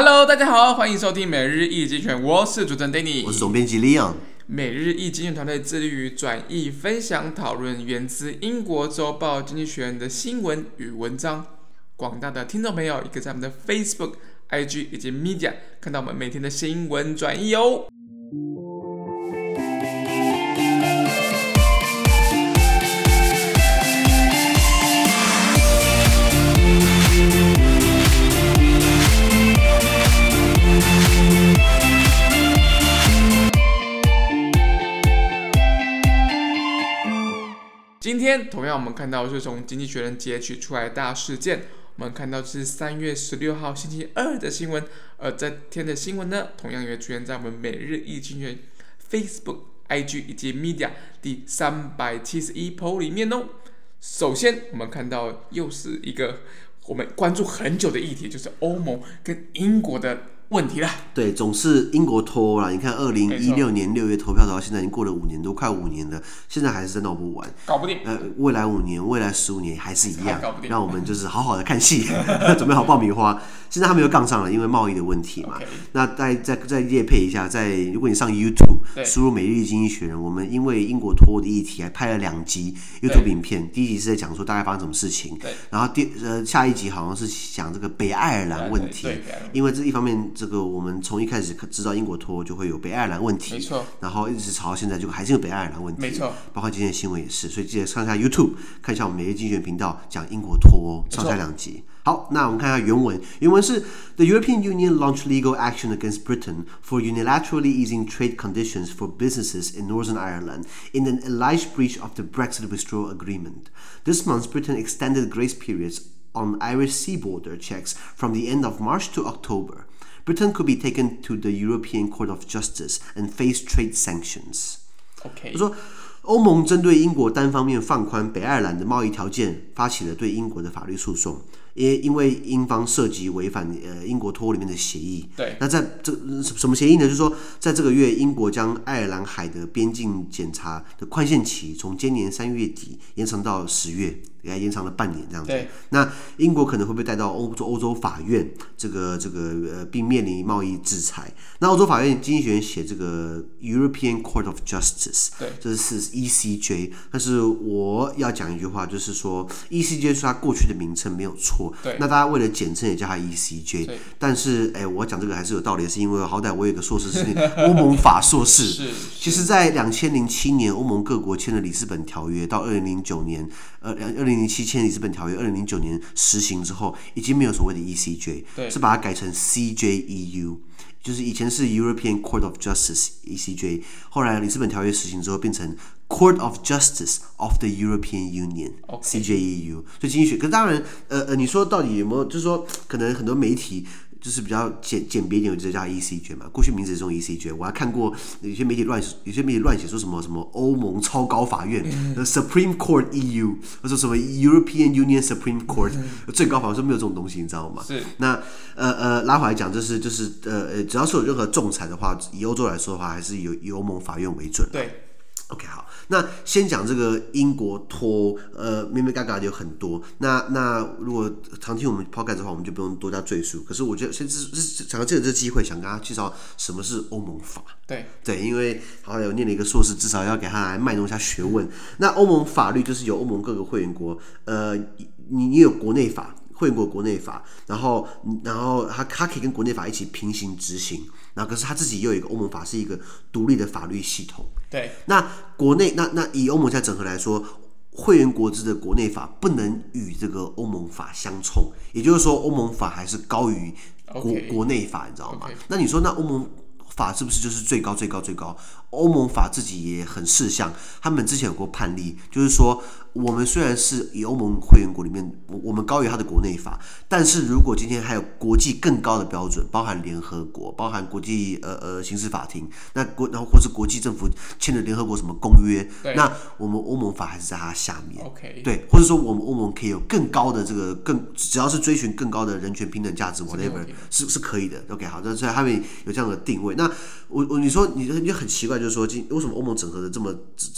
Hello，大家好，欢迎收听每日一经济学人，我是主持人 Danny，我是总编辑 Leon。每日一经济学人团队致力于转译、分享、讨论源自英国周报《经济学人》的新闻与文章。广大的听众朋友，也可以在我们的 Facebook、IG 以及 Media 看到我们每天的新闻转译哦。今天同样，我们看到是从《经济学人》截取出来大事件。我们看到是三月十六号星期二的新闻，而这天的新闻呢，同样也出现在我们每日一经济学 Facebook、IG 以及 Media 第三百七十一 po 里面哦。首先，我们看到又是一个我们关注很久的议题，就是欧盟跟英国的。问题了，对，总是英国脱欧了。你看，二零一六年六月投票到现在已经过了五年多，快五年了，现在还是闹不完，搞不定。呃，未来五年、未来十五年还是一样，搞不定。让我们就是好好的看戏，准备好爆米花。现在他们又杠上了，因为贸易的问题嘛。那再再再夜配一下，在如果你上 YouTube 输入“每日经济学人”，我们因为英国脱欧的议题还拍了两集 YouTube 影片。第一集是在讲说大概发生什么事情，然后第呃下一集好像是讲这个北爱尔兰问题，因为这一方面。这个我们从一开始知道英国脱欧就会有北爱尔兰问题，没错，然后一直吵到现在就还是有北爱尔兰问题，没错，包括今天的新闻也是，所以记得上下 YouTube 看一下我们每日经济学人频道讲英国脱欧上下两集。好，那我们看一下原文，原文是 The European Union launched legal action against Britain for unilaterally easing trade conditions for businesses in Northern Ireland in an alleged breach of the Brexit withdrawal agreement. This month, Britain extended grace periods on Irish sea border checks from the end of March to October. Britain could be taken to the European Court of Justice and face trade sanctions. OK，他说，欧盟针对英国单方面放宽北爱尔兰的贸易条件，发起了对英国的法律诉讼。因因为英方涉及违反呃英国脱欧里面的协议。对。那在这什么协议呢？就是说，在这个月，英国将爱尔兰海的边境检查的宽限期从今年三月底延长到十月。给他延长了半年，这样子。那英国可能会被带到欧洲欧洲法院，这个这个呃，并面临贸易制裁。那欧洲法院经济学人写这个 European Court of Justice，对，这是 ECJ。但是我要讲一句话，就是说 ECJ 是它过去的名称没有错。对。那大家为了简称也叫它 ECJ。对。但是哎，我讲这个还是有道理，是因为好歹我有个硕士是 欧盟法硕士。是。其实，在两千零七年，欧盟各国签了里斯本条约，到二零零九年，呃，二零零七签里斯本条约，二零零九年实行之后，已经没有所谓的 ECJ，对，是把它改成 CJEU，就是以前是 European Court of Justice ECJ，后来里斯本条约实行之后变成 Court of Justice of the European Union CJEU，所以经济学，可是当然，呃呃，你说到底有没有，就是说可能很多媒体。就是比较简简别一点，就叫 ECJ 嘛。过去名字是用 ECJ，我还看过有些媒体乱，有些媒体乱写说什么什么欧盟超高法院、嗯、Supreme Court EU，或者什么 European Union Supreme Court、嗯、最高法院说没有这种东西，你知道吗？是。那呃呃拉回来讲，就是就是呃呃，只要是有任何仲裁的话，以欧洲来说的话，还是以以欧盟法院为准。对。OK，好，那先讲这个英国脱，呃，咩咩嘎嘎的有很多。那那如果常听我们 Podcast 的话，我们就不用多加赘述。可是我觉得，先是是想要借着这个机会，想跟大家介绍什么是欧盟法。对对，因为好像有念了一个硕士，至少要给他来卖弄一下学问。那欧盟法律就是由欧盟各个会员国，呃，你你有国内法。会员国国内法，然后，然后它它可以跟国内法一起平行执行，然后可是他自己又有一个欧盟法，是一个独立的法律系统。对，那国内那那以欧盟在整合来说，会员国制的国内法不能与这个欧盟法相冲，也就是说，欧盟法还是高于国.国内法，你知道吗.那你说，那欧盟法是不是就是最高最高最高？欧盟法自己也很事项，他们之前有过判例，就是说。我们虽然是以欧盟会员国里面，我我们高于它的国内法，但是如果今天还有国际更高的标准，包含联合国，包含国际呃呃刑事法庭，那国然后或是国际政府签的联合国什么公约，那我们欧盟法还是在它下面，Okay. 对，或者说我们欧盟可以有更高的这个更，只要是追寻更高的人权平等价值，whatever 是是可以的，OK 好，所以他们有这样的定位。那我我你说你你就很奇怪，在就是说，今为什么欧盟整合的这么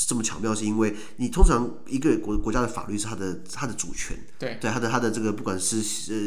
这么巧妙？是因为你通常一个国国家的法律是它的它的主权，对对，它的它的这个不管是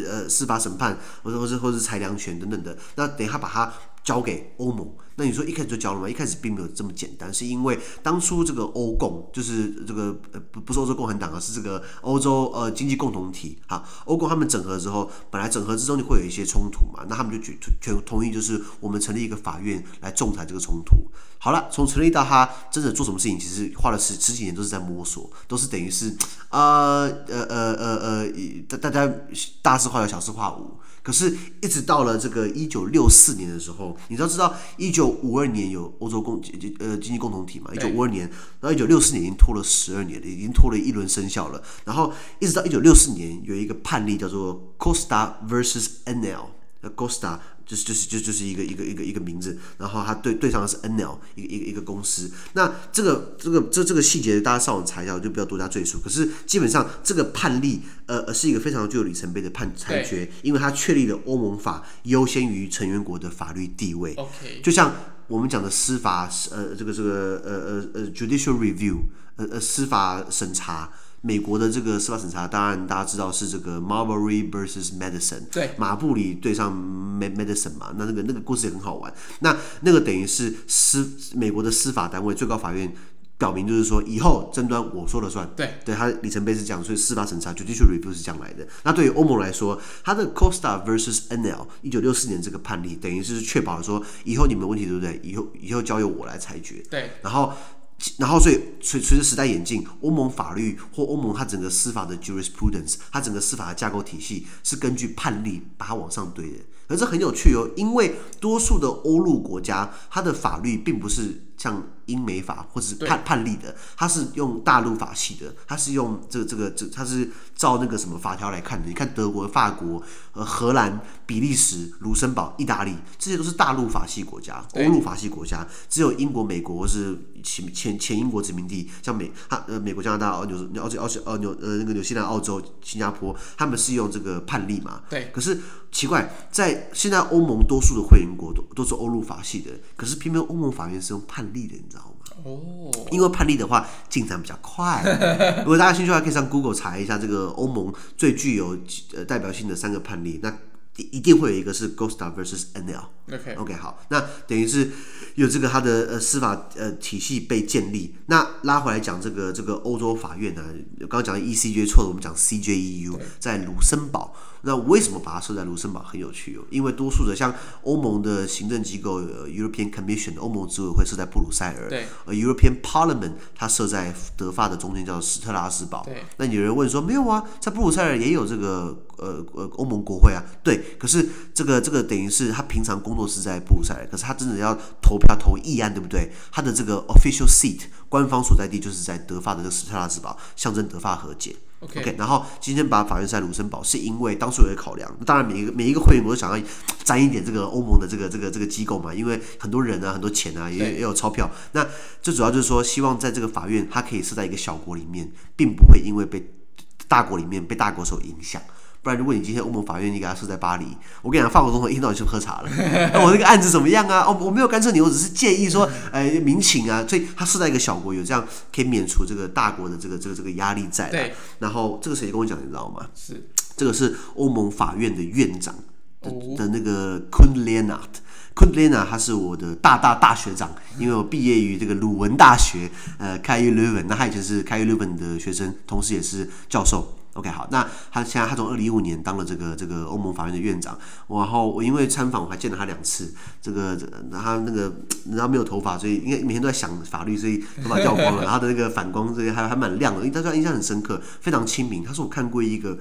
呃呃司法审判，或者或是或是裁量权等等的，那等一下把它交给欧盟。那你说一开始就交了吗？一开始并没有这么简单，是因为当初这个欧共就是这个呃不不是欧洲共产党啊，是这个欧洲呃经济共同体啊，欧共他们整合之后，本来整合之中就会有一些冲突嘛，那他们就全全同意就是我们成立一个法院来仲裁这个冲突。好了，从成立到他真的做什么事情，其实花了十十几年都是在摸索，都是等于是呃呃呃呃呃大大家大事化小，小事化无。可是，一直到了这个一九六四年的时候，你要知道，一九五二年有欧洲共呃经济共同体嘛？一九五二年，然后一九六四年已经拖了十二年了，已经拖了一轮生效了。然后一直到一九六四年有一个判例叫做 Costa versus NL，呃，Costa。就是就是就就是一个一个一个一个名字，然后它对对上的是 NL 一个一个一个公司。那这个这个这这个细节大家上网查一下，我就不要多加赘述。可是基本上这个判例呃是一个非常具有里程碑的判裁决，因为它确立了欧盟法优先于成员国的法律地位。OK，就像我们讲的司法呃这个这个呃呃呃 judicial review 呃呃司法审查。美国的这个司法审查，当然大家知道是这个 Marbury versus Madison，对，马布里对上 Madison 嘛，那那个那个故事也很好玩。那那个等于是司美国的司法单位最高法院表明，就是说以后争端我说了算。对，对，它里程碑是这样，所以司法审查 Judicial Review 是这样来的。那对于欧盟来说，它的 Costa versus NL 一九六四年这个判例，等于是确保说以后你们问题对不对？以后以后交由我来裁决。对，然后。然后，所以随随着时代演进，欧盟法律或欧盟它整个司法的 jurisprudence，它整个司法的架构体系是根据判例把它往上堆的。可是很有趣哦，因为多数的欧陆国家，它的法律并不是像英美法或者是判判例的，它是用大陆法系的，它是用这个这个这，它是照那个什么法条来看的。你看德国、法国、呃荷兰、比利时、卢森堡、意大利，这些都是大陆法系国家，欧陆法系国家。只有英国、美国或是前前前英国殖民地，像美它呃美国、加拿大、澳纽、澳澳澳纽呃那个纽西兰、澳洲、新加坡，他们是用这个判例嘛？对。可是奇怪，在现在欧盟多数的会员国都都是欧陆法系的，可是偏偏欧盟法院是用判例的，你知道吗？哦，因为判例的话进展比较快。如果大家兴趣的话，可以上 Google 查一下这个欧盟最具有呃代表性的三个判例。那一定会有一个是 Costa versus NL。OK OK 好，那等于是有这个它的呃司法呃体系被建立。那拉回来讲这个这个欧洲法院呢、啊，刚刚讲的 ECJ 错了，我们讲 CJEU 在卢森堡。那为什么把它设在卢森堡很有趣哦？因为多数的像欧盟的行政机构、呃、European Commission 欧盟执委会设在布鲁塞尔，对，而 European Parliament 它设在德法的中间，叫斯特拉斯堡。对，那有人问说，没有啊，在布鲁塞尔也有这个呃呃欧盟国会啊？对，可是这个这个等于是他平常工作是在布鲁塞尔，可是他真的要投票投议案，对不对？他的这个 official seat 官方所在地就是在德法的这个斯特拉斯堡，象征德法和解。Okay. OK，然后今天把法院设在卢森堡，是因为当初有个考量。当然，每一个每一个会员我都想要沾一点这个欧盟的这个这个这个机构嘛，因为很多人啊，很多钱啊，也也有钞票。那最主要就是说，希望在这个法院，它可以设在一个小国里面，并不会因为被大国里面被大国所影响。不然，如果你今天欧盟法院你给他设在巴黎，我跟你讲，法国总统一天到晚去喝茶了。那我这个案子怎么样啊？哦，我没有干涉你，我只是建议说，呃，民情啊。所以他设在一个小国，有这样可以免除这个大国的这个这个这个压力在。对。然后这个谁跟我讲，你知道吗？是。这个是欧盟法院的院长的的那个 Koen Leonard。Koen Leonard 他是我的大大大学长，因为我毕业于这个鲁文大学，呃 Leuven。那他以前是 Leuven 的学生，同时也是教授。OK，好，那他现在他从二零一五年当了这个这个欧盟法院的院长，然后我因为参访我还见了他两次，这个他那个然后没有头发，所以应该每天都在想法律，所以头发掉光了，然后他的那个反光这些还还蛮亮的，因为他对他印象很深刻，非常亲民。他说我看过一个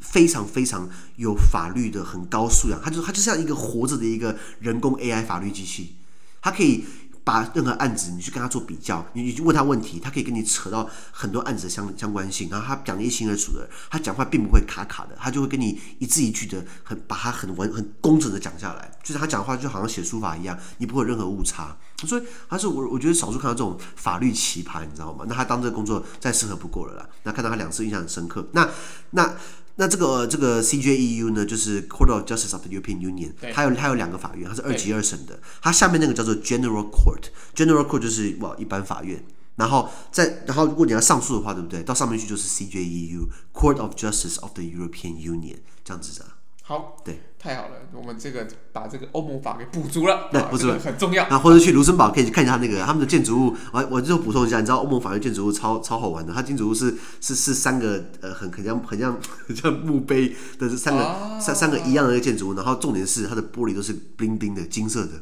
非常非常有法律的很高素养，他就他就像一个活着的一个人工 AI 法律机器，他可以。把任何案子，你去跟他做比较，你你去问他问题，他可以跟你扯到很多案子的相相关性，然后他讲的一清二楚的，他讲话并不会卡卡的，他就会跟你一字一句的很把它很完很工整的讲下来，就是他讲话就好像写书法一样，你不会有任何误差。所以他是我我觉得少数看到这种法律奇葩，你知道吗？那他当这个工作再适合不过了啦。那看到他两次印象很深刻。那那那这个这个 CJEU 呢，就是 Court of Justice of the European Union，它有它有两个法院，它是二级二审的。它下面那个叫做 General Court，General Court 就是哇一般法院。然后在然后如果你要上诉的话，对不对？到上面去就是 CJEU Court of Justice of the European Union 这样子的。好，对，太好了，我们这个把这个欧盟法给补足了，对，补足了，很重要。那或者去卢森堡可以去看一下那个他们的建筑物，我我就补充一下，你知道欧盟法院建筑物超超好玩的，它建筑物是是是三个呃很很像很像很像墓碑的三个、啊、三三个一样的一个建筑物，然后重点是它的玻璃都是 bling bling 的金色的。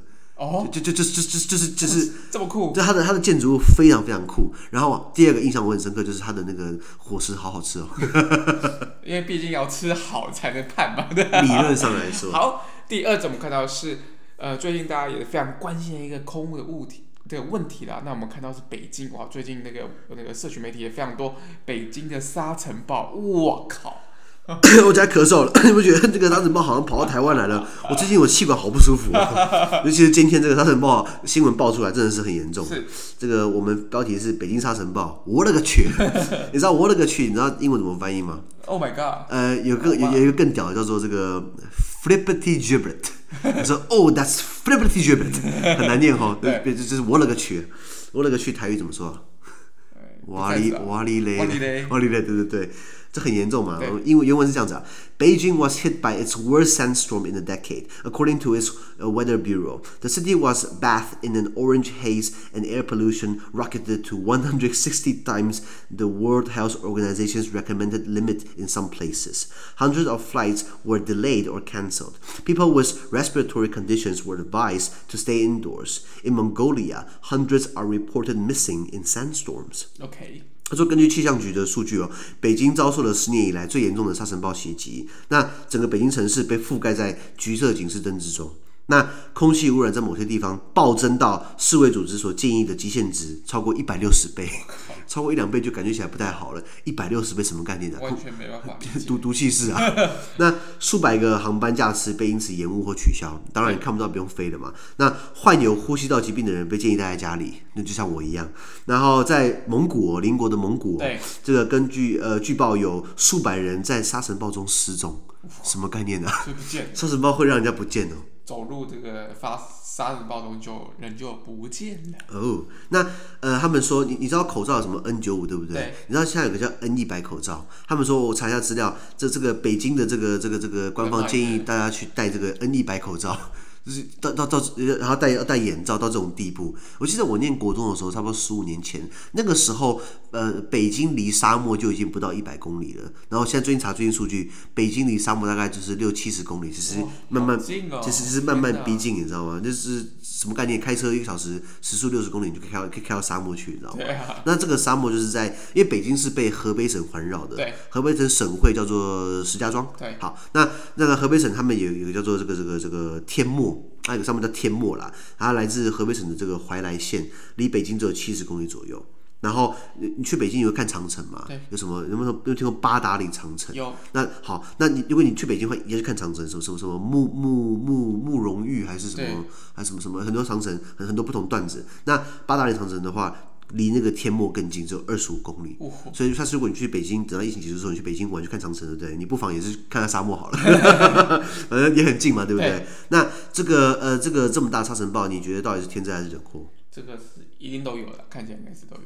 哦，就就就就就就是就是这么酷，就它的它的建筑物非常非常酷。然后第二个印象我很深刻，就是它的那个伙食好好吃哦。因为毕竟要吃好才能判嘛。理论上来说。好，第二种我们看到是呃最近大家也非常关心的一个空污的物体的问题啦。那我们看到是北京哇，最近那个那个社群媒体也非常多，北京的沙尘暴，我靠！我在咳嗽了，你不觉得这个沙尘暴好像跑到台湾来了？我最近我气管好不舒服，尤其是今天这个沙尘暴新闻爆出来，真的是很严重。是这个我们标题是北京沙尘暴，我勒个去！你知道我勒个去？你知道英文怎么翻译吗？Oh my god！呃，有个有有一个更屌的叫做这个 flippity gibbet。你说哦，that's flippity gibbet，很难念 哈。就是我勒个去！我勒个去！台语怎么说？哇哩哇哩嘞，哇哩嘞，对对对。这很严重嘛？因为原文是这样子啊。Beijing was hit by its worst sandstorm in a decade, according to its weather bureau. The city was bathed in an orange haze, and air pollution rocketed to 160 times the World Health Organization's recommended limit in some places. Hundreds of flights were delayed or cancelled. People with respiratory conditions were advised to stay indoors. In Mongolia, hundreds are reported missing in sandstorms. Okay. 他说，根据气象局的数据哦，北京遭受了十年以来最严重的沙尘暴袭击，那整个北京城市被覆盖在橘色警示灯之中。那空气污染在某些地方暴增到世卫组织所建议的极限值超过一百六十倍，超过一两倍就感觉起来不太好了。一百六十倍什么概念的？完全没办法。毒毒气室啊！那数百个航班架次被因此延误或取消。当然你看不到，不用飞了嘛。那患有呼吸道疾病的人被建议待在家里，那就像我一样。然后在蒙古，邻国的蒙古，对这个根据呃据报有数百人在沙尘暴中失踪，什么概念呢？沙尘暴会让人家不见哦。走入这个发沙尘暴中就人就不见了。哦，那呃，他们说你你知道口罩有什么 N 九五对不对？对。你知道现在有个叫 N 一百口罩，他们说我查一下资料，这这个北京的这个这个这个官方建议大家去戴这个 N 一百口罩。就是到到到，然后戴要戴眼罩到这种地步。我记得我念国中的时候，差不多十五年前，那个时候，呃，北京离沙漠就已经不到一百公里了。然后现在最近查最近数据，北京离沙漠大概就是六七十公里，其实慢慢，其实是慢慢逼近，你知道吗？就是什么概念？开车一个小时时速六十公里，你就可以开到可以开到沙漠去，你知道吗？那这个沙漠就是在，因为北京是被河北省环绕的，对，河北省省会叫做石家庄，对，好，那那个河北省他们有有一个叫做这个这个这个天漠。它有个上面叫天漠啦，它来自河北省的这个怀来县，离北京只有七十公里左右。然后你去北京，你会看长城吗？对，有什么？有没有有听过八达岭长城？有。那好，那你如果你去北京的话，也是看长城，什么什么什么慕慕慕慕容玉还是什么，还什么什么很多长城，很很多不同段子。那八达岭长城的话。离那个天漠更近，只有二十五公里，所以他如果你去北京，等到疫情结束之后，你去北京玩去看长城，对不对？你不妨也是看看沙漠好了，反正也很近嘛，对不对？对，那这个呃，这个这么大沙尘暴，你觉得到底是天灾还是人祸？这个是一定都有的，看起来应该是都有。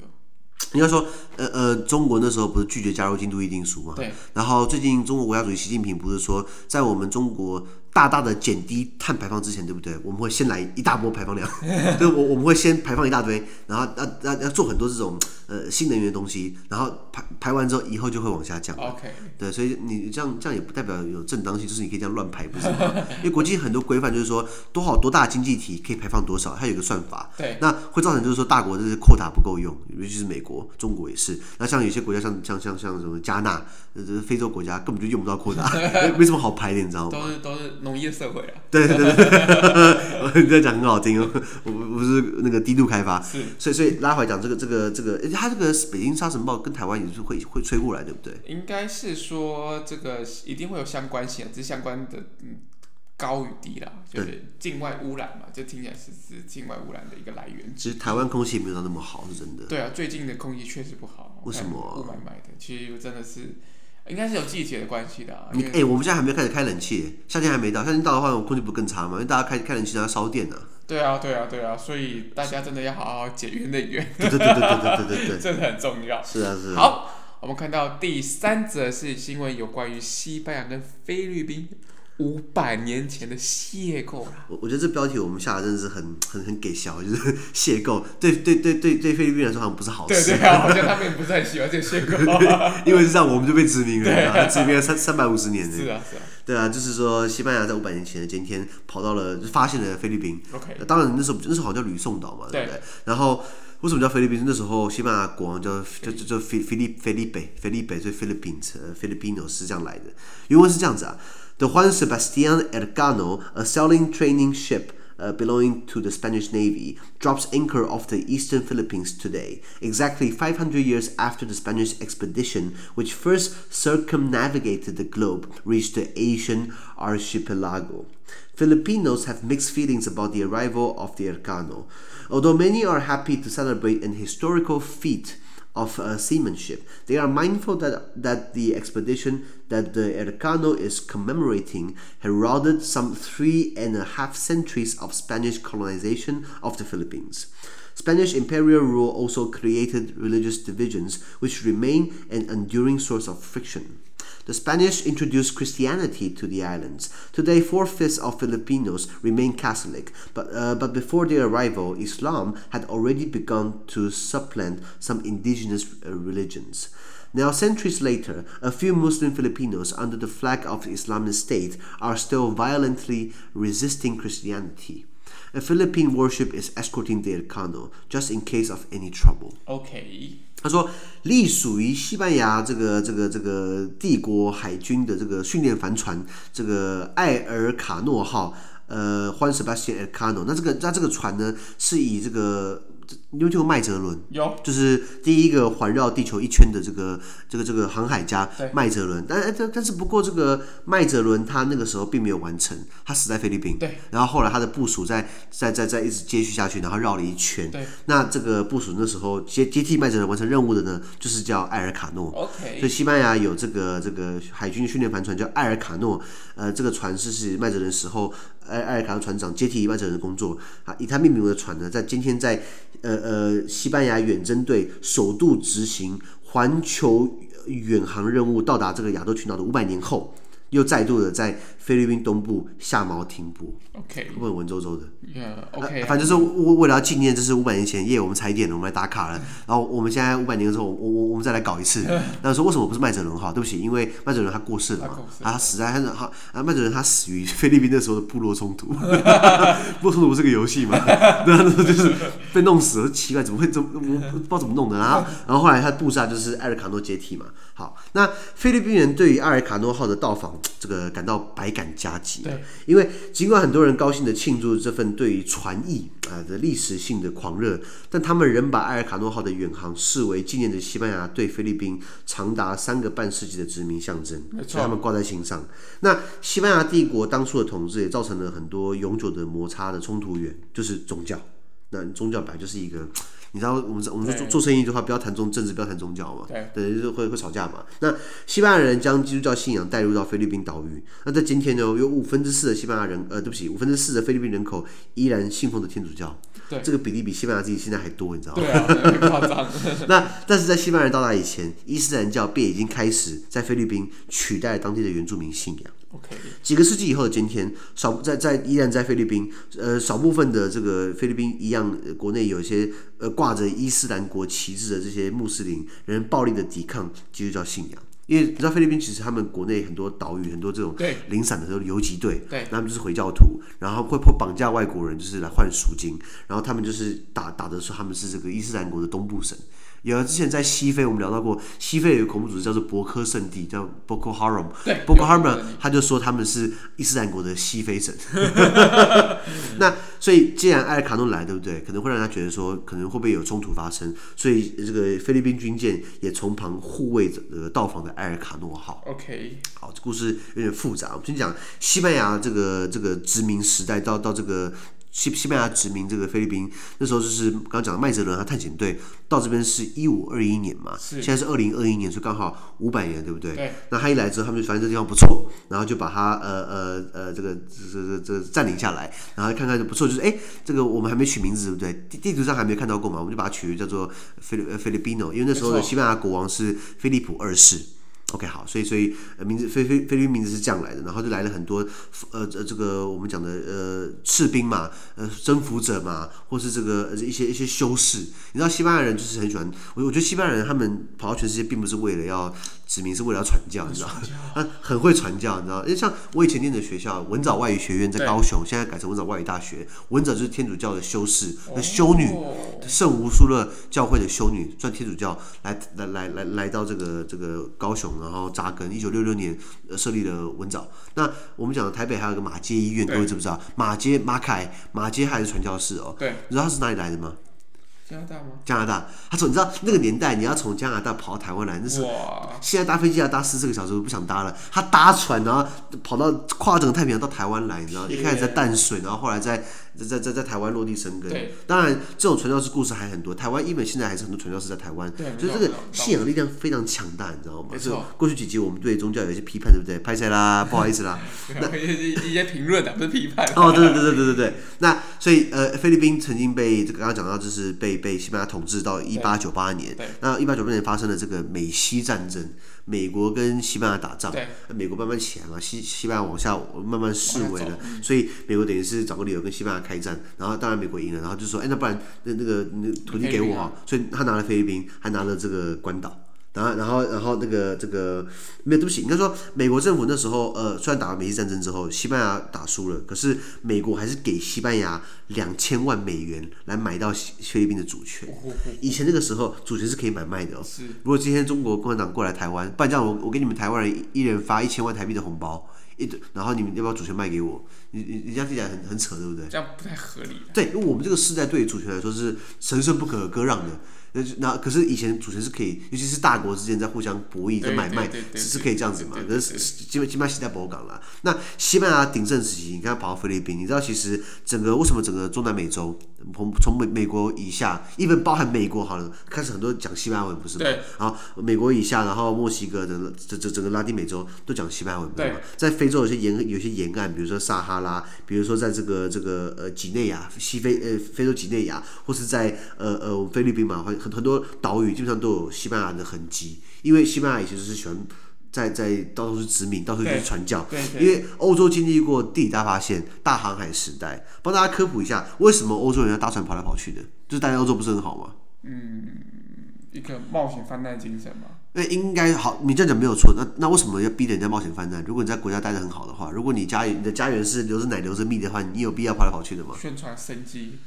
应该说，呃呃，中国那时候不是拒绝加入京都议定书嘛？对。然后最近中国国家主席习近平不是说，在我们中国。大大的减低碳排放之前，对不对？我们会先来一大波排放量，对我我们会先排放一大堆，然后要要要做很多这种呃新能源的东西，然后排排完之后，以后就会往下降。OK，对，所以你这样这样也不代表有正当性，就是你可以这样乱排，不是吗？因为国际很多规范就是说多少多大经济体可以排放多少，它有个算法。对，那会造成就是说大国这些 quota 不够用，尤其是美国、中国也是。那像有些国家像像像像什么加纳，呃，非洲国家根本就用不到 quota，没什么好排的，你知道吗？都是都是。农业社会啊，对对对对，你在讲很好听哦，我不是那个低度开发，是，所以所以拉回来讲这个这个这个，而且它这个北京沙尘暴跟台湾也是会会吹过来，对不对？应该是说这个一定会有相关性，只是相关的嗯高与低啦，就是境外污染嘛，就听起来是是境外污染的一个来源。其实台湾空气没有那么好，是真的。对啊，最近的空气确实不好，为什么？雾霾霾的，其实真的是。应该是有季节的关系的、啊。你哎、欸，我们现在还没开始开冷气，夏天还没到，夏天到的话，我空气不更差吗？因为大家开开冷气，然后烧电呢。对啊，对啊，对啊，所以大家真的要好好节约能源。对对对对对对对对，真的很重要。是啊是啊。好，我们看到第三则是新闻，有关于西班牙跟菲律宾。五百年前的邂逅啦，我我觉得这标题我们下的真的是很 很很给笑，就是邂逅，对对对对对菲律宾来说好像不是好事。对对啊，好像他们也不是很喜欢这个邂逅。因为是这样，我们就被殖民了，啊、殖民了三三百五十年呢。是啊是啊。对啊，就是说西班牙在五百年前的今天跑到了，发现了菲律宾。OK。当然那时候那时候好像叫吕宋岛嘛，对不对？然后为什么叫菲律宾？那时候西班牙国王叫叫叫叫菲菲利菲利北菲利北，所以 Philippines 呃 Filipino 是这样来的。原文是这样子啊。The Juan Sebastian Elcano, a sailing training ship uh, belonging to the Spanish Navy, drops anchor off the eastern Philippines today, exactly 500 years after the Spanish expedition, which first circumnavigated the globe, reached the Asian archipelago. Filipinos have mixed feelings about the arrival of the Elcano. Although many are happy to celebrate an historical feat, of uh, seamanship. They are mindful that, that the expedition that the Elcano is commemorating heralded some three and a half centuries of Spanish colonization of the Philippines. Spanish imperial rule also created religious divisions, which remain an enduring source of friction. The Spanish introduced Christianity to the islands. Today, four fifths of Filipinos remain Catholic, but, uh, but before their arrival, Islam had already begun to supplant some indigenous uh, religions. Now, centuries later, a few Muslim Filipinos under the flag of the Islamic State are still violently resisting Christianity. A Philippine worship is escorting the Elcano, just in case of any trouble. Okay. 他说，隶属于西班牙这个这个这个帝国海军的这个训练帆船，这个艾尔卡诺号，呃，Juan Sebastian Elcano。那这个那这个船呢，是以这个。你有听过麦哲伦？有，就是第一个环绕地球一圈的这个这个这个航海家麦哲伦。但但但是不过这个麦哲伦他那个时候并没有完成，他死在菲律宾。对。然后后来他的部署在在在在一直接续下去，然后绕了一圈。对。那这个部署那时候接接替麦哲伦完成任务的呢，就是叫埃尔卡诺。OK。所以西班牙有这个这个海军训练帆船叫埃尔卡诺。呃，这个船是是麦哲伦时候。艾艾尔卡诺船长接替麦哲伦的工作啊，以他命名的船呢，在今天在呃呃西班牙远征队首度执行环球远航任务，到达这个亚洲群岛的五百年后，又再度的在菲律宾东部下锚停泊。OK，会不会文绉绉的？Yeah，OK，、okay. 反正就是为为了要纪念这是五百年前，耶，我们踩点了，我们来打卡了。然后我们现在五百年之后，我我我们再来搞一次。那说为什么不是麦哲伦号？对不起，因为麦哲伦他过世了嘛，他，他死在他他啊麦哲伦他死于菲律宾那时候的部落冲突。部落冲突不是个游戏嘛？对啊，就是被弄死了，奇怪，怎么会怎么我不知道怎么弄的啊？然后后来他的部下就是艾尔卡诺接替嘛。好，那菲律宾人对于艾尔卡诺号的到访，这个感到百感交集。对，因为尽管很多人高兴的庆祝这份对于船艺啊的历史性的狂热，但他们仍把埃尔卡诺号的远航视为纪念着西班牙对菲律宾长达三个半世纪的殖民象征，所以他们挂在心上。那西班牙帝国当初的统治也造成了很多永久的摩擦的冲突源，就是宗教。那宗教本来就是一个。你知道我们我们做做生意的话，不要谈宗政治，不要谈宗教嘛，对，就是会会吵架嘛。那西班牙人将基督教信仰带入到菲律宾岛屿，那在今天呢，有五分之四的西班牙人，呃，对不起，五分之四的菲律宾人口依然信奉着天主教，对，这个比例比西班牙自己现在还多，你知道吗？对啊，很夸张。那但是在西班牙人到达以前，伊斯兰教便已经开始在菲律宾取代当地的原住民信仰。OK，几个世纪以后的今天，少在在依然在菲律宾，呃，少部分的这个菲律宾一样，呃、国内有一些呃挂着伊斯兰国旗帜的这些穆斯林，人暴力的抵抗基督教信仰。因为你知道菲律宾其实他们国内很多岛屿很多这种零散的这种游击队，对，那他们就是回教徒，然后会会绑架外国人，就是来换赎金，然后他们就是打打的说他们是这个伊斯兰国的东部神。有之前在西非，我们聊到过，西非有一个恐怖组织叫做博科圣地，叫 Boko Haram。对，Boko Haram，他就说他们是伊斯兰国的西非神。那所以既然艾尔卡诺来，对不对？可能会让他觉得说，可能会不会有冲突发生？所以这个菲律宾军舰也从旁护卫着呃到访的艾尔卡诺号。OK，好，这故事有点复杂。我们先讲西班牙这个这个殖民时代到到这个。西西班牙殖民这个菲律宾，那时候就是刚刚讲的麦哲伦他探险队到这边是一五二一年嘛，现在是二零二一年，所以刚好五百年，对不对？对。那他一来之后，他们就发现这地方不错，然后就把它呃呃呃这个这这这占领下来，然后看看就不错，就是哎，这个我们还没取名字，对不对？地地图上还没看到过嘛，我们就把它取叫做菲律菲律宾诺，因为那时候的西班牙国王是菲利普二世。OK，好，所以所以名字菲菲菲律宾名字是这样来的，然后就来了很多呃呃这个我们讲的呃士兵嘛，呃征服者嘛，或是这个一些一些修士，你知道西班牙人就是很喜欢我，我觉得西班牙人他们跑到全世界并不是为了要。指明是为了要传教，你知道 他很会传教，你知道因为像我以前念的学校文藻外语学院在高雄，现在改成文藻外语大学。文藻就是天主教的修士那修女，圣乌苏勒教会的修女，算天主教来来来来来到这个这个高雄，然后扎根。一九六六年设立了文藻。那我们讲的台北还有个马街医院，各位知不知道？马街马凯马街还是传教士哦。对，你知道他是哪里来的吗？加拿大吗？加拿大，他说：“你知道那个年代，你要从加拿大跑到台湾来，那是现在搭飞机要搭十四十个小时，我不想搭了。他搭船，然后跑到跨整个太平洋到台湾来，你知道，一开始在淡水，然后后来在。”在在在台湾落地生根，对，当然这种传教士故事还很多。台湾一本现在还是很多传教士在台湾，所以这个信仰力量非常强大，你知道吗？没错。过去几集我们对宗教有一些批判，对不对？拍谢啦，不好意思啦。那一些评论的不是批判。哦，对对对对对对对。那所以呃，菲律宾曾经被这个刚刚讲到，就是被被西班牙统治到一八九八年。对。那一八九八年发生了这个美西战争。美国跟西班牙打仗，美国慢慢起来嘛，西西班牙往下慢慢示威了，所以美国等于是找个理由跟西班牙开战，然后当然美国赢了，然后就说，哎，那不然那那个那土地给我，所以他拿了菲律宾，还拿了这个关岛。然后，然后，然后那个这个没有对不起，应该说美国政府那时候，呃，虽然打了美西战争之后，西班牙打输了，可是美国还是给西班牙两千万美元来买到菲律宾的主权。以前那个时候，主权是可以买卖的哦。是。如果今天中国共产党过来台湾，不然这样我我给你们台湾人一人发一千万台币的红包，一然后你们要不要主权卖给我？你你你这样听起来很很扯，对不对？这样不太合理。对，因为我们这个世代对于主权来说是神圣不可割让的。那可是以前主权是可以，尤其是大国之间在互相博弈、在买卖，是是可以这样子嘛？可是基本基本上西在博港了。那西班牙鼎盛时期，你看跑到菲律宾，你知道其实整个为什么整个中南美洲，从从美美国以下，一般包含美国好了，开始很多讲西班牙文不是吗？对。然后美国以下，然后墨西哥的这这整个拉丁美洲都讲西班牙文，对。在非洲有些沿有些沿岸，比如说撒哈拉，比如说在这个这个呃几内亚西非呃非洲几内亚，或是在呃呃菲律宾嘛，很很多岛屿基本上都有西班牙的痕迹，因为西班牙以前就是喜欢在在到处是殖民，到处去传教。对，对，因为欧洲经历过地理大发现、大航海时代，帮大家科普一下，为什么欧洲人要搭船跑来跑去的？就是大家欧洲不是很好吗？嗯，一个冒险犯难精神嘛。那应该好，你这样讲没有错。那那为什么要逼人家冒险犯难？如果你在国家待得很好的话，如果你家你的家园是留着奶、留着蜜的话，你有必要跑来跑去的吗？宣传生机。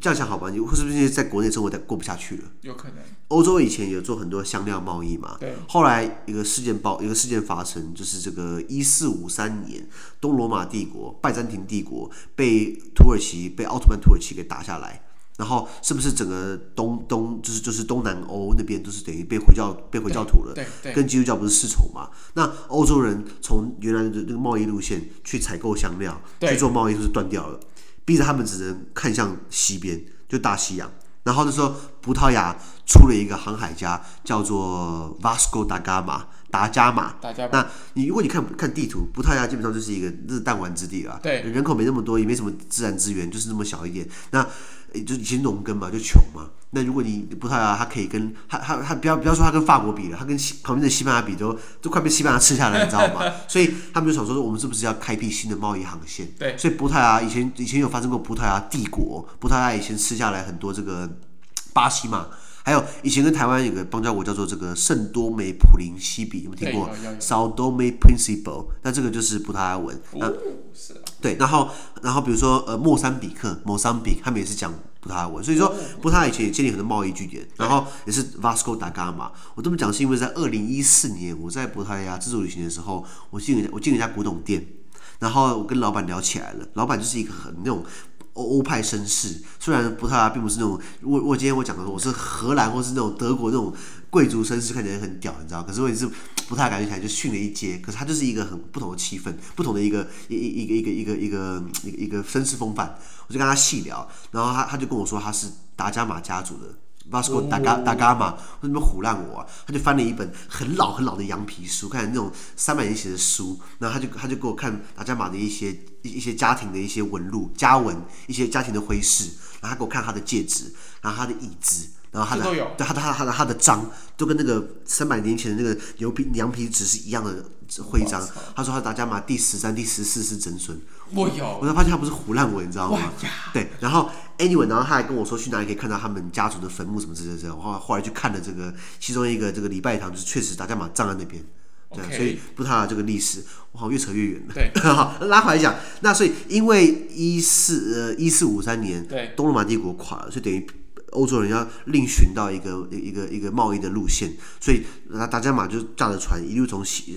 这样想好吧？你是不是在国内生活在过不下去了？有可能。欧洲以前有做很多香料贸易嘛？对。后来一个事件爆，一个事件发生，就是这个一四五三年，东罗马帝国、拜占庭帝国被土耳其、被奥特曼土耳其给打下来，然后是不是整个东东就是就是东南欧那边都是等于被回教被回教徒了？对对。跟基督教不是世仇嘛？那欧洲人从原来的那个贸易路线去采购香料去做贸易，就是断掉了。逼着他们只能看向西边，就大西洋。然后那时候，葡萄牙出了一个航海家，叫做 Vasco da Gama，达伽马。达伽马。那你如果你看看地图，葡萄牙基本上就是一个日弹丸之地了。对。人口没那么多，也没什么自然资源，就是那么小一点。那就以前农耕嘛，就穷嘛。那如果你葡萄牙，它可以跟它它它不要不要说它跟法国比了，它跟西旁边的西班牙比都都快被西班牙吃下来，你知道吗？所以他们就想说，我们是不是要开辟新的贸易航线？对。所以葡萄牙以前以前有发生过葡萄牙帝国，葡萄牙以前吃下来很多这个巴西嘛，还有以前跟台湾有个邦交国叫做这个圣多美普林西比，有没有听过？Sao Tome Principe，那这个就是葡萄牙文。那哦，是。对，然后，然后比如说，呃，莫桑比克、莫桑比克，他们也是讲葡萄牙文，所以说葡萄牙以前也建立很多贸易据点，然后也是 Vasco da Gama。我这么讲是因为在二零一四年我在葡萄牙自助旅行的时候，我进了我进了一家古董店，然后我跟老板聊起来了，老板就是一个很那种欧欧派绅士，虽然葡萄牙并不是那种，我我今天我讲的我是荷兰或是那种德国那种贵族绅士，看起来很屌，你知道，可是我也是。不太感觉起来就逊了一阶，可是他就是一个很不同的气氛，不同的一个一一个一个一个一个一个一个绅士风范。我就跟他细聊，然后他他就跟我说他是达伽马家族的。Vasco da Gama da Gama 为什么唬烂我啊？他就翻了一本很老很老的羊皮书，看那种三百年前的书，然后他就他就给我看达伽马的一些一一些家庭的一些纹路、家纹，一些家庭的徽饰，然后他给我看他的戒指，然后他的椅子，然后他的对他的他的他的章，都跟那个三百年前的那个牛皮羊皮纸是一样的徽章。他说他达伽马第十三、第十四世曾孙。我有，我才发现他不是胡烂我，你知道吗？对，然后 anyway，然后他还跟我说去哪里可以看到他们家族的坟墓什么之类的。后后来去看了这个其中一个这个礼拜堂，就是确实达伽马葬在那边。对.所以不谈这个历史，我好像越扯越远了。对，好拉回来讲，那所以因为一四呃一四五三年，对，东罗马帝国垮了，所以等于。欧洲人要另寻到一个一个一个贸易的路线，所以那达伽马就驾着船一路从西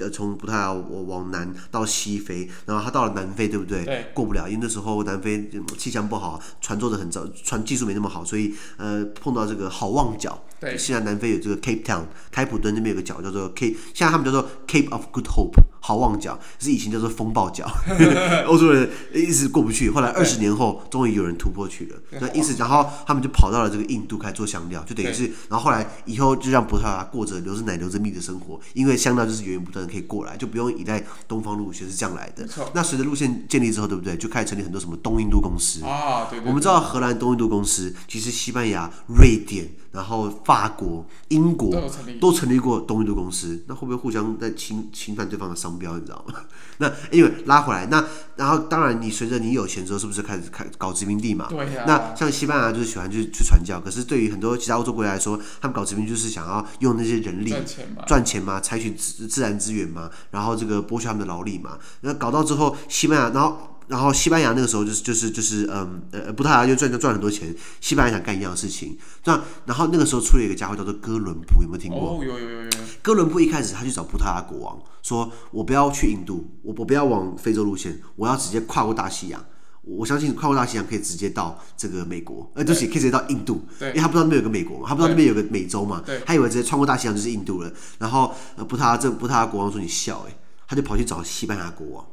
呃从葡萄牙往南到西非，然后他到了南非，对不对？对。过不了，因为那时候南非气象不好，船做的很糟，船技术没那么好，所以呃碰到这个好望角。对。现在南非有这个 Cape Town，开普敦那边有个角叫做 Cape，现在他们叫做 Cape of Good Hope，好望角，是以前叫做风暴角，欧洲人一直过不去，后来二十年后终于有人突破去了，那意思然后他们就。跑到了这个印度开始做香料，就等于是，然后后来以后就让葡萄牙过着流着奶流着蜜的生活，因为香料就是源源不断的可以过来，就不用依赖东方路线是这样来的。那随着路线建立之后，对不对？就开始成立很多什么东印度公司啊，对。我们知道荷兰东印度公司，其实西班牙、瑞典。然后法国、英国都成立过东印度公司，那会不会互相在侵侵犯对方的商标？你知道吗？那因为拉回来，那然后当然你随着你有钱之后，是不是开始开搞殖民地嘛？对呀、啊。那像西班牙就是喜欢去去传教，可是对于很多其他欧洲国家来说，他们搞殖民就是想要用那些人力赚钱嘛，赚钱嘛，采取自自然资源嘛，然后这个剥削他们的劳力嘛。那搞到之后，西班牙然后。然后西班牙那个时候就是就是就是嗯呃葡萄牙就赚赚很多钱，西班牙想干一样的事情，那然后那个时候出了一个家伙叫做哥伦布，有没有听过？哦，有有有有。哥伦布一开始他去找葡萄牙国王，说我不要去印度，我我不要往非洲路线，我要直接跨过大西洋。我相信跨过大西洋可以直接到这个美国，呃，对不起，可以直接到印度，因为他不知道那边有个美国嘛，他不知道那边有个美洲嘛，他以为直接穿过大西洋就是印度了。然后呃葡萄牙这葡萄牙国王说你笑诶，他就跑去找西班牙国王。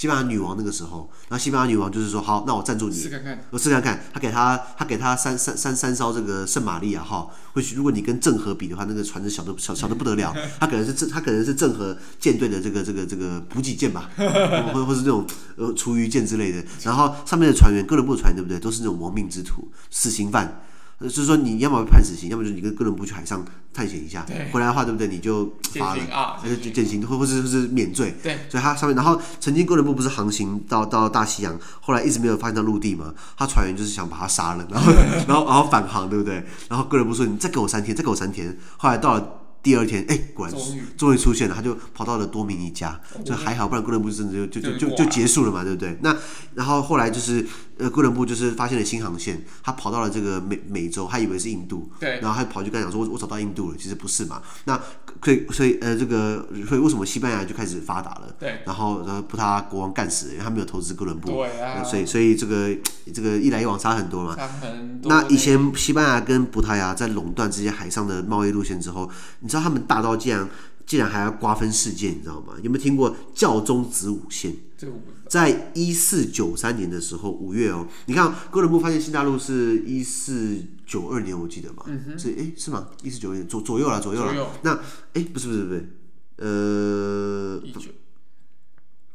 西班牙女王那个时候，然后西班牙女王就是说，好，那我赞助你，试看看，我试看看，他给他，他给他三三三三艘这个圣玛利亚号，或许如果你跟郑和比的话，那个船是小的小小的不得了，他可能是郑他可能是郑和舰队的这个这个这个补给舰吧，或或是这种呃厨余舰之类的，然后上面的船员，哥伦布的船对不对，都是那种亡命之徒，死刑犯。就是说，你要么被判死刑，要么就是你跟哥伦布去海上探险一下，回来的话，对不对？你就罚了，啊，就减刑，或或是或是免罪。对，所以他上面，然后曾经哥伦布不是航行到到大西洋，后来一直没有发现到陆地嘛？他船员就是想把他杀了，然后 然后然后返航，对不对？然后哥伦布说：“你再给我三天，再给我三天。”后来到了。第二天，哎，果然终于出现了，他就跑到了多米尼加，就还好，不然哥伦布真的就就就就就结束了嘛，对不对？那然后后来就是，呃，哥伦布就是发现了新航线，他跑到了这个美美洲，他以为是印度，对，然后他跑去跟他讲说，我我找到印度了，其实不是嘛。那所以所以呃，这个所以为什么西班牙就开始发达了？对，然后然后葡萄牙国王干死了，因为他没有投资哥伦布，对啊，所以所以这个这个一来一往差很多嘛，差很多。那以前西班牙跟葡萄牙在垄断这些海上的贸易路线之后，你知道他们大到竟然竟然还要瓜分世界，你知道吗？有没有听过教宗子午线？在一四九三年的时候，五月哦，你看哥伦布发现新大陆是一四九二年，我记得嘛，嗯、是哎是吗？一四九二年左左右了，左右了。那哎不是不是不是，呃。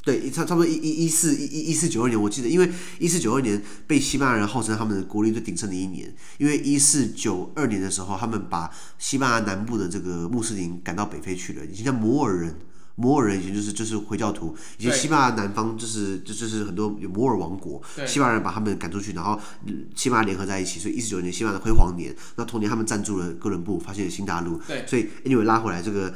对，差差不多一一一四一一四九二年，我记得，因为一四九二年被西班牙人号称他们的国力最鼎盛的一年，因为一四九二年的时候，他们把西班牙南部的这个穆斯林赶到北非去了，以前叫摩尔人。摩尔人以前就是就是回教徒，以前西班牙南方就是就就是很多有摩尔王国，西班牙人把他们赶出去，然后西班牙联合在一起，所以一四九九年西班牙的辉煌年。那同年他们赞助了哥伦布，发现了新大陆。所以 anyway 拉回来这个，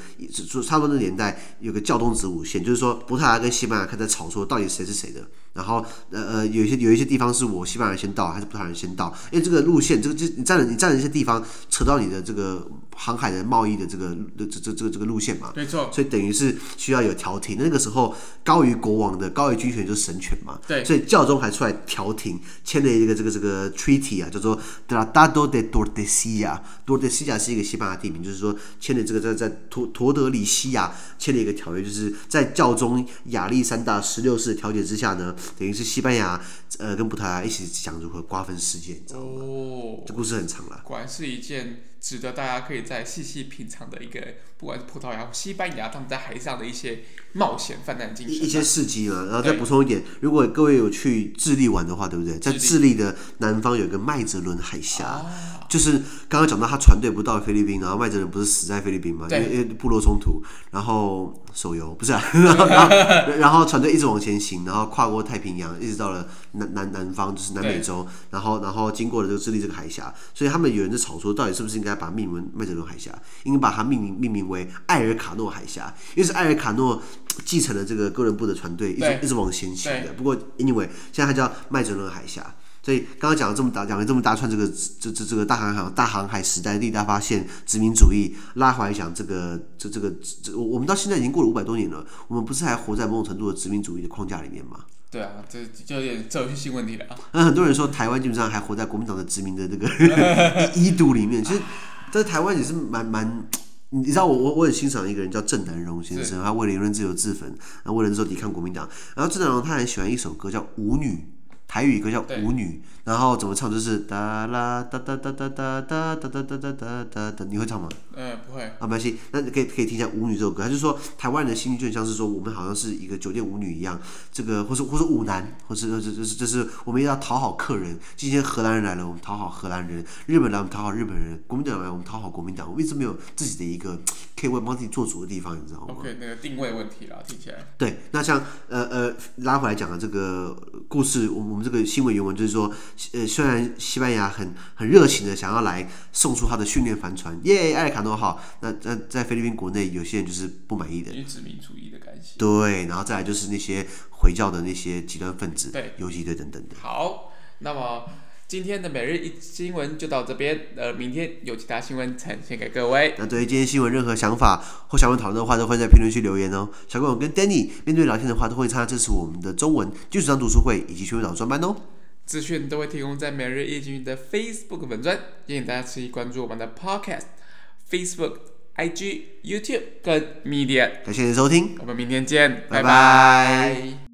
差不多那年代有个教宗子午线，就是说葡萄牙跟西班牙开始吵说到底谁是谁的。然后呃呃有一些有一些地方是我西班牙人先到还是葡萄牙人先到？因为这个路线这个就你占了你占了一些地方，扯到你的这个航海的贸易的这个这这这个这个路线嘛。没错。所以等于是。需要有调停。那个时候高于国王的高于军权就是神权嘛，对，所以教宗还出来调停，签了一个这个这个 treaty 啊，叫做 Tratado de Tordesillas。Tordesillas 是一个西班牙地名，就是说签了这个在在托托德里西亚签了一个条约，就是在教宗亚历山大十六世调解之下呢，等于是西班牙呃跟葡萄牙一起想如何瓜分世界，你知道吗？哦，这故事很长了。果然是一件值得大家可以再细细品尝的一个，不管是葡萄牙、西班牙他们在海上的一些冒险泛滥精神，一些事迹了。然后再补充一点，如果各位有去智利玩的话，对不对？在智利的南方有一个麦哲伦海峡。啊就是刚刚讲到他船队不到菲律宾，然后麦哲伦不是死在菲律宾嘛？因为因为部落冲突，然后手游不是啊，然后然后，然后船队一直往前行，然后跨过太平洋，一直到了南南南方，就是南美洲，然后然后经过了这个智利这个海峡，所以他们有人在吵说，到底是不是应该把命名麦哲伦海峡，应该把它命名命名为艾尔卡诺海峡，因为是艾尔卡诺继承了这个哥伦布的船队，一直一直往前行的。不过 anyway，现在它叫麦哲伦海峡。所以刚刚讲了这么大，讲了这么大串这个这这这个大航海大航海时代第一大发现殖民主义拉回来讲这个这这个这我我们到现在已经过了五百多年了，我们不是还活在某种程度的殖民主义的框架里面吗？对啊，这就有点哲学性问题了啊。那很多人说台湾基本上还活在国民党的殖民的这个 遗毒里面，其实在台湾也是蛮蛮，你知道我我我很欣赏一个人叫郑南荣先生，他为了言论自由自焚，然后为了说抵抗国民党，然后郑南荣他很喜欢一首歌叫《舞女》。台语歌叫《舞女》，然后怎么唱就是哒啦哒哒哒哒哒哒哒哒哒哒哒哒，你会唱吗？嗯，不会。啊，没关系，那你可以可以听一下《舞女》这首歌。他就说，台湾人的心就像是说，我们好像是一个酒店舞女一样，这个或是或是舞男，或是这这是这是我们要讨好客人。今天荷兰人来了，我们讨好荷兰人；日本来，我们讨好日本人；国民党来，我们讨好国民党。我们一直没有自己的一个可以为帮自己做主的地方，你知道吗？OK，那个定位问题啦，听起来。对，那像呃呃拉回来讲的这个故事，我们我们这个新闻原文。就是说，呃，虽然西班牙很很热情的想要来送出他的训练帆船，耶，艾尔卡诺号，那那在菲律宾国内有些人就是不满意的，因为殖民主义的关系。对，然后再来就是那些回教的那些极端分子，对，游击队等等的。好，那么今天的每日一新闻就到这边，呃，明天有其他新闻呈现给各位。那对于今天新闻任何想法或想问讨论的话，都欢迎在评论区留言哦。小朋友跟 Danny 面对聊天的话，都会参加支持我们的中文基础上读书会以及学会岛专班哦。资讯都会提供在每日一经济的 Facebook 粉专，建议大家持续关注我们的 Podcast、Facebook、IG、YouTube 跟 Media。感谢您的收听，我们明天见，拜拜。拜拜。